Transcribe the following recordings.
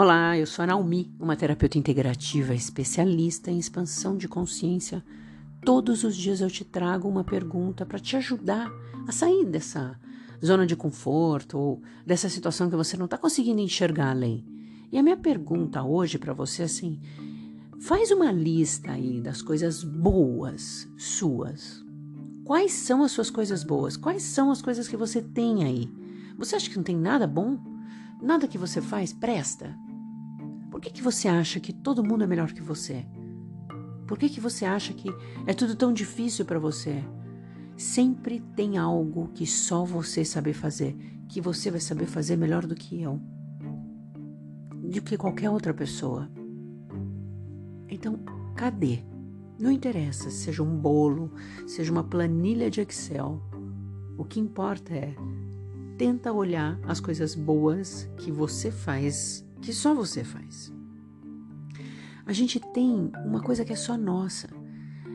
Olá, eu sou a Naomi, uma terapeuta integrativa especialista em expansão de consciência. Todos os dias eu te trago uma pergunta para te ajudar a sair dessa zona de conforto ou dessa situação que você não está conseguindo enxergar além. E a minha pergunta hoje para você é assim: faz uma lista aí das coisas boas suas. Quais são as suas coisas boas? Quais são as coisas que você tem aí? Você acha que não tem nada bom? Nada que você faz presta? Por que, que você acha que todo mundo é melhor que você? Por que, que você acha que é tudo tão difícil para você? Sempre tem algo que só você sabe fazer, que você vai saber fazer melhor do que eu, do que qualquer outra pessoa. Então, cadê? Não interessa, seja um bolo, seja uma planilha de Excel. O que importa é tenta olhar as coisas boas que você faz que só você faz. A gente tem uma coisa que é só nossa.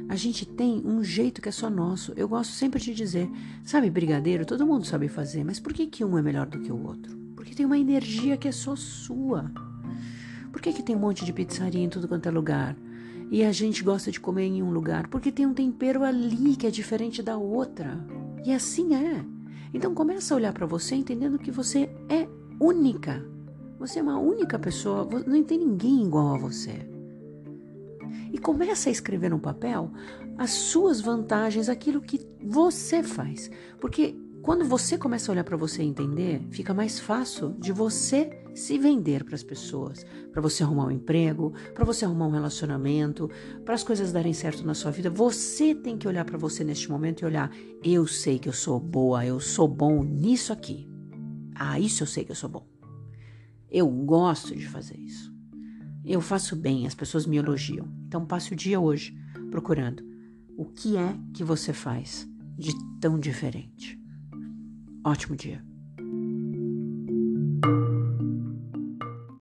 A gente tem um jeito que é só nosso. Eu gosto sempre de dizer, sabe, brigadeiro, todo mundo sabe fazer, mas por que, que um é melhor do que o outro? Porque tem uma energia que é só sua. Por que, que tem um monte de pizzaria em tudo quanto é lugar? E a gente gosta de comer em um lugar? Porque tem um tempero ali que é diferente da outra. E assim é. Então começa a olhar para você entendendo que você é única. Você é uma única pessoa, não tem ninguém igual a você. E começa a escrever no papel as suas vantagens, aquilo que você faz. Porque quando você começa a olhar para você e entender, fica mais fácil de você se vender para as pessoas, para você arrumar um emprego, para você arrumar um relacionamento, para as coisas darem certo na sua vida. Você tem que olhar para você neste momento e olhar: eu sei que eu sou boa, eu sou bom nisso aqui. Ah, isso eu sei que eu sou bom. Eu gosto de fazer isso. Eu faço bem, as pessoas me elogiam. Então passe o dia hoje procurando o que é que você faz de tão diferente. Ótimo dia.